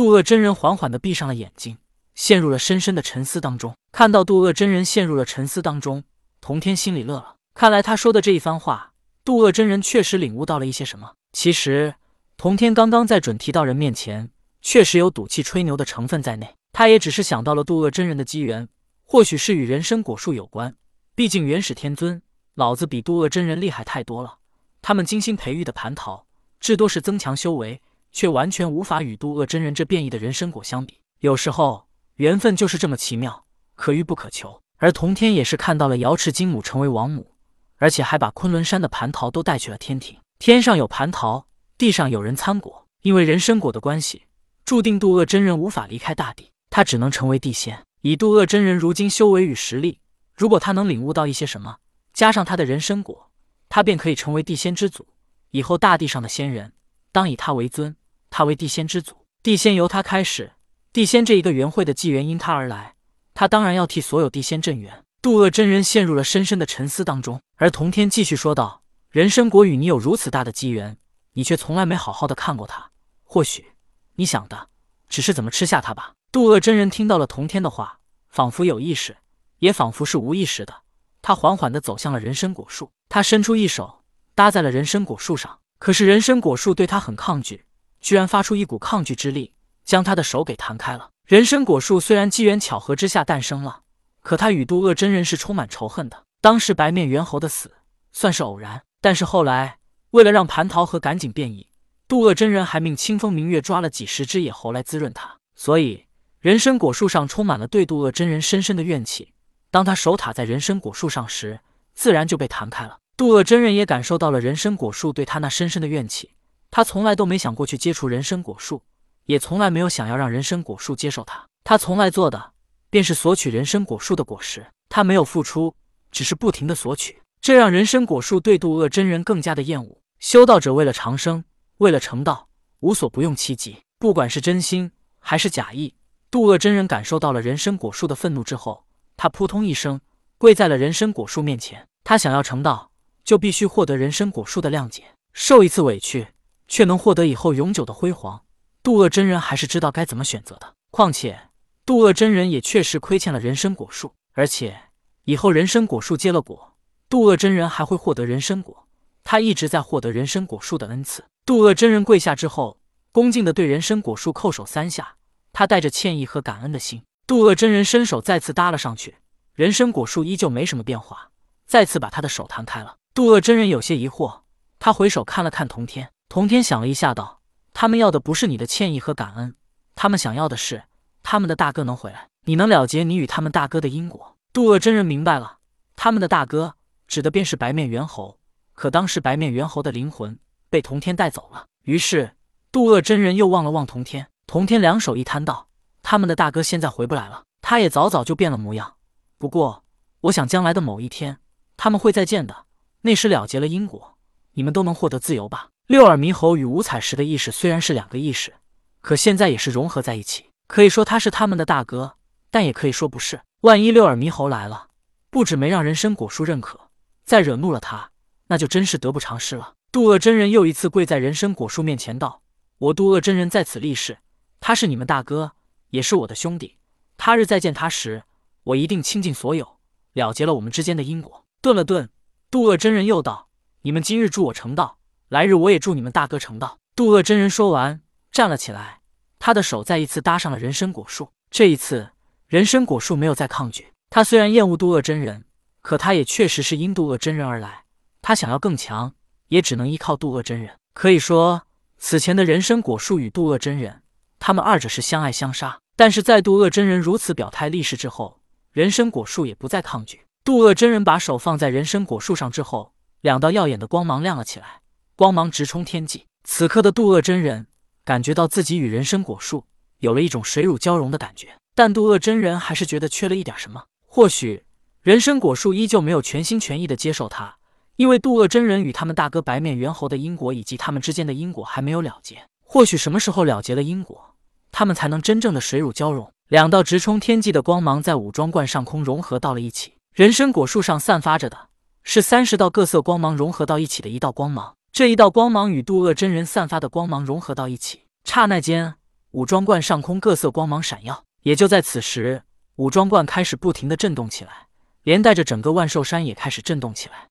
渡恶真人缓缓地闭上了眼睛，陷入了深深的沉思当中。看到渡恶真人陷入了沉思当中，童天心里乐了。看来他说的这一番话，渡恶真人确实领悟到了一些什么。其实，童天刚刚在准提道人面前，确实有赌气吹牛的成分在内。他也只是想到了渡恶真人的机缘，或许是与人参果树有关。毕竟元始天尊，老子比渡恶真人厉害太多了。他们精心培育的蟠桃，至多是增强修为，却完全无法与渡恶真人这变异的人参果相比。有时候，缘分就是这么奇妙，可遇不可求。而童天也是看到了瑶池金母成为王母，而且还把昆仑山的蟠桃都带去了天庭。天上有蟠桃，地上有人参果。因为人参果的关系，注定渡恶真人无法离开大地，他只能成为地仙。以渡恶真人如今修为与实力，如果他能领悟到一些什么，加上他的人参果，他便可以成为地仙之祖。以后大地上的仙人，当以他为尊，他为地仙之祖，地仙由他开始。地仙这一个元会的纪元因他而来，他当然要替所有地仙镇元。渡恶真人陷入了深深的沉思当中，而童天继续说道：“人参果与你有如此大的机缘，你却从来没好好的看过它。或许你想的只是怎么吃下它吧。”渡恶真人听到了童天的话，仿佛有意识，也仿佛是无意识的，他缓缓地走向了人参果树。他伸出一手搭在了人参果树上，可是人参果树对他很抗拒，居然发出一股抗拒之力，将他的手给弹开了。人参果树虽然机缘巧合之下诞生了。可他与渡恶真人是充满仇恨的。当时白面猿猴的死算是偶然，但是后来为了让蟠桃核赶紧变异，渡恶真人还命清风明月抓了几十只野猴来滋润它。所以人参果树上充满了对渡恶真人深深的怨气。当他手塔在人参果树上时，自然就被弹开了。渡恶真人也感受到了人参果树对他那深深的怨气。他从来都没想过去接触人参果树，也从来没有想要让人参果树接受他。他从来做的。便是索取人参果树的果实，他没有付出，只是不停的索取，这让人参果树对渡恶真人更加的厌恶。修道者为了长生，为了成道，无所不用其极，不管是真心还是假意。渡恶真人感受到了人参果树的愤怒之后，他扑通一声跪在了人参果树面前。他想要成道，就必须获得人参果树的谅解，受一次委屈，却能获得以后永久的辉煌。渡恶真人还是知道该怎么选择的，况且。渡恶真人也确实亏欠了人参果树，而且以后人参果树结了果，渡恶真人还会获得人参果。他一直在获得人参果树的恩赐。渡恶真人跪下之后，恭敬地对人参果树叩首三下，他带着歉意和感恩的心。渡恶真人伸手再次搭了上去，人参果树依旧没什么变化，再次把他的手弹开了。渡恶真人有些疑惑，他回首看了看童天，童天想了一下，道：“他们要的不是你的歉意和感恩，他们想要的是……”他们的大哥能回来，你能了结你与他们大哥的因果。渡恶真人明白了，他们的大哥指的便是白面猿猴。可当时白面猿猴的灵魂被童天带走了，于是渡恶真人又望了望童天。童天两手一摊道：“他们的大哥现在回不来了，他也早早就变了模样。不过，我想将来的某一天他们会再见的，那时了结了因果，你们都能获得自由吧。”六耳猕猴与五彩石的意识虽然是两个意识，可现在也是融合在一起。可以说他是他们的大哥，但也可以说不是。万一六耳猕猴来了，不止没让人参果树认可，再惹怒了他，那就真是得不偿失了。渡恶真人又一次跪在人参果树面前道：“我渡恶真人在此立誓，他是你们大哥，也是我的兄弟。他日再见他时，我一定倾尽所有，了结了我们之间的因果。”顿了顿，渡恶真人又道：“你们今日助我成道，来日我也助你们大哥成道。”渡恶真人说完，站了起来。他的手再一次搭上了人参果树，这一次人参果树没有再抗拒。他虽然厌恶渡恶真人，可他也确实是因渡恶真人而来。他想要更强，也只能依靠渡恶真人。可以说，此前的人参果树与渡恶真人，他们二者是相爱相杀。但是在渡恶真人如此表态立誓之后，人参果树也不再抗拒。渡恶真人把手放在人参果树上之后，两道耀眼的光芒亮了起来，光芒直冲天际。此刻的渡恶真人。感觉到自己与人参果树有了一种水乳交融的感觉，但渡恶真人还是觉得缺了一点什么。或许人参果树依旧没有全心全意的接受他，因为渡恶真人与他们大哥白面猿猴的因果以及他们之间的因果还没有了结。或许什么时候了结了因果，他们才能真正的水乳交融。两道直冲天际的光芒在武装观上空融合到了一起。人参果树上散发着的是三十道各色光芒融合到一起的一道光芒。这一道光芒与渡厄真人散发的光芒融合到一起，刹那间，武装观上空各色光芒闪耀。也就在此时，武装观开始不停的震动起来，连带着整个万寿山也开始震动起来。